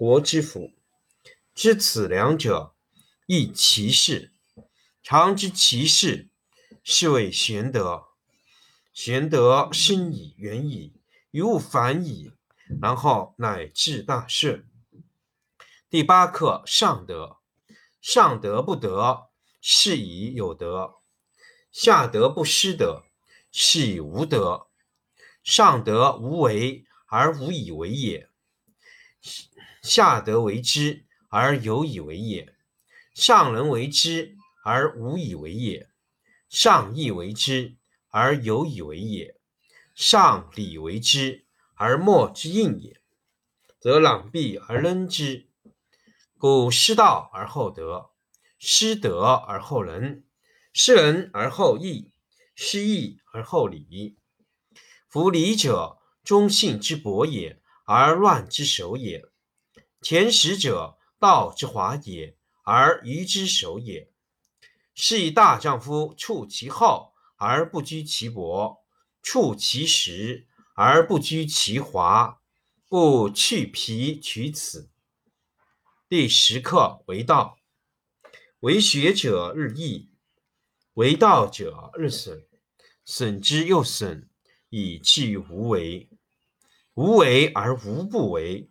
国之福，知此两者，亦其事。常知其事，是谓玄德。玄德深矣，远矣，于物反矣，然后乃至大顺。第八课上德。上德不德，是以有德；下德不失德，是以无德。上德无为而无以为也。下德为之而有以为也，上人为之而无以为也，上义为之而有以为也，上礼为之而莫之应也，则攘臂而扔之。故失道而后德，失德而后仁，失仁而后义，失义而后礼。夫礼者，忠信之薄也，而乱之首也。前识者，道之华也，而愚之首也。是以大丈夫处其厚而不居其薄，处其实而不居其华，故去皮取此。第十课为道，为学者日益，为道者日损，损之又损，以至于无为。无为而无不为。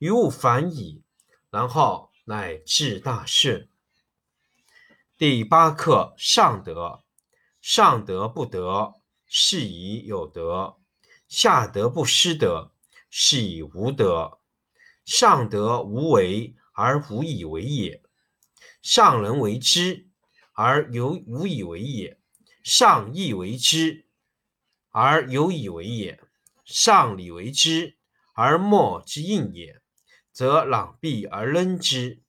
于物反矣，然后乃至大顺。第八课上德。上德不德，是以有德；下德不失德，是以无德。上德无为而无以为也，上人为之而有无以为也，上义为之而有以为也，上礼为之而莫之应也。则攘臂而扔之，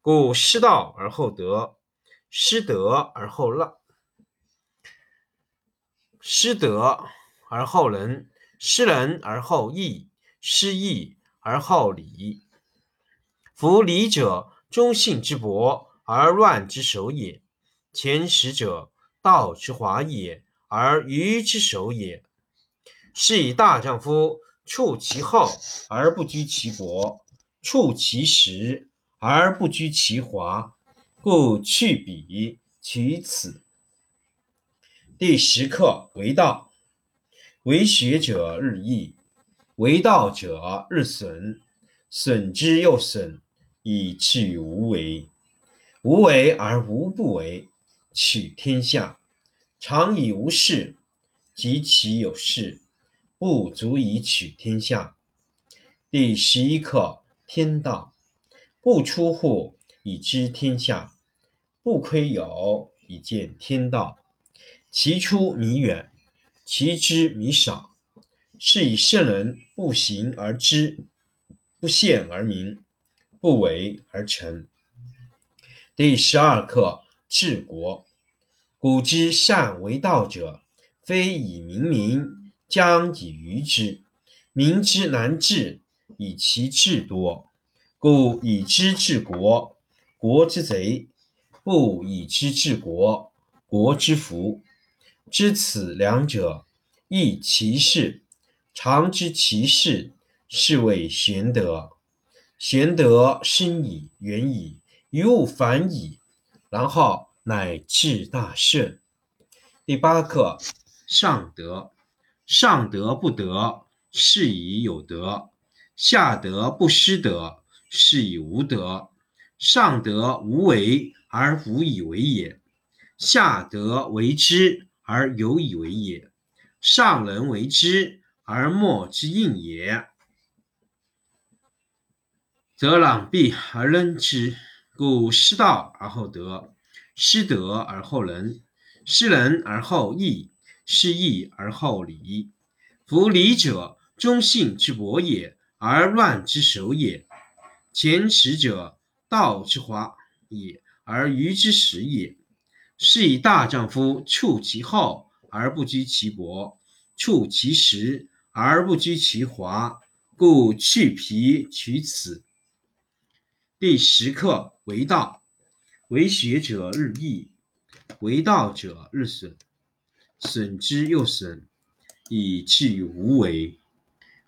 故失道而后德，失德而后让，失德而后仁，失仁而后义，失义而后礼。夫礼者，忠信之薄而乱之首也；前识者，道之华也而愚之首也。是以大丈夫处其厚而不居其薄。处其实而不居其华，故去彼取此。第十课为道，为学者日益，为道者日损，损之又损，以至于无为。无为而无不为，取天下常以无事，及其有事，不足以取天下。第十一课。天道不出户以知天下；不窥有，以见天道。其出弥远，其知弥少。是以圣人不行而知，不见而明，不为而成。第十二课治国。古之善为道者，非以明民，将以愚之。民之难治，以其智多。故以知治国，国之贼；不以知治国，国之福。知此两者，亦其事。常知其事，是谓玄德。玄德深矣，远矣，于物反矣，然后乃至大顺。第八课：上德。上德不德，是以有德；下德不失德，是以无德。上德无为而无以为也，下德为之而有以为也。上人为之而莫之应也，则攘臂而扔之。故失道而后德，失德而后仁，失仁而后义，失义而后礼。夫礼者，忠信之薄也，而乱之首也。前耻者，道之华也，而愚之始也。是以大丈夫处其厚而不居其薄，处其实而不居其华。故去皮取此。第十课为道。为学者日益，为道者日损，损之又损，以至于无为。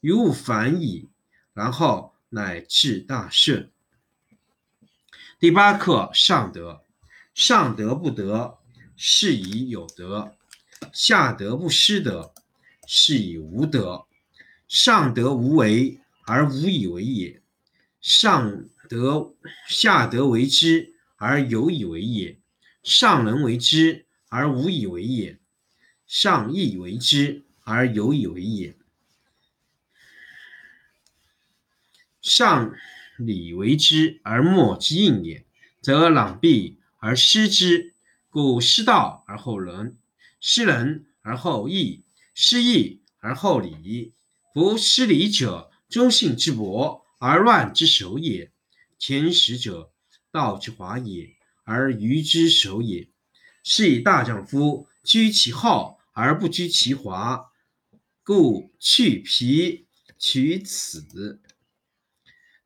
于物反矣，然后乃至大顺。第八课上德。上德不德，是以有德；下德不失德，是以无德。上德无为而无以为也，上德下德为之。而有以为也，上人为之而无以为也，上义为之而有以为也，上礼为之而莫之应也，则攘臂而失之。故失道而后仁，失仁而后义，失义而后礼。夫失礼者，忠信之薄而乱之首也。前识者。道之华也，而愚之首也。是以大丈夫居其厚而不居其华。故去皮取此。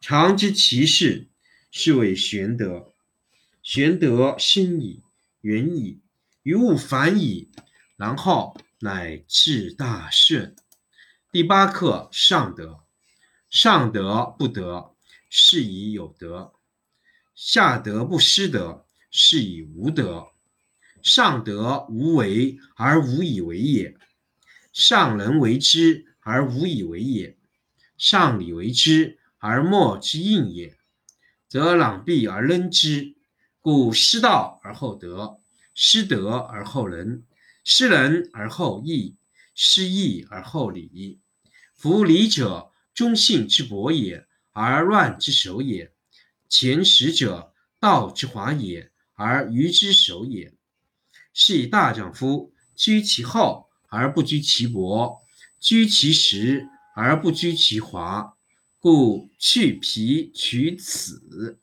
常知其事，是谓玄德。玄德深矣，远矣，于物反矣，然后乃至大顺。第八课：上德。上德不德，是以有德；下德不失德，是以无德。上德无为而无以为也，上人为之而无以为也，上礼为之而莫之应也，则攘臂而扔之。故失道而后德，失德而后仁，失仁而后义，失义而后礼。夫礼者，忠信之薄也，而乱之首也；前识者，道之华也，而愚之首也。是以大丈夫居其厚而不居其薄，居其实而不居其华。故去皮取此。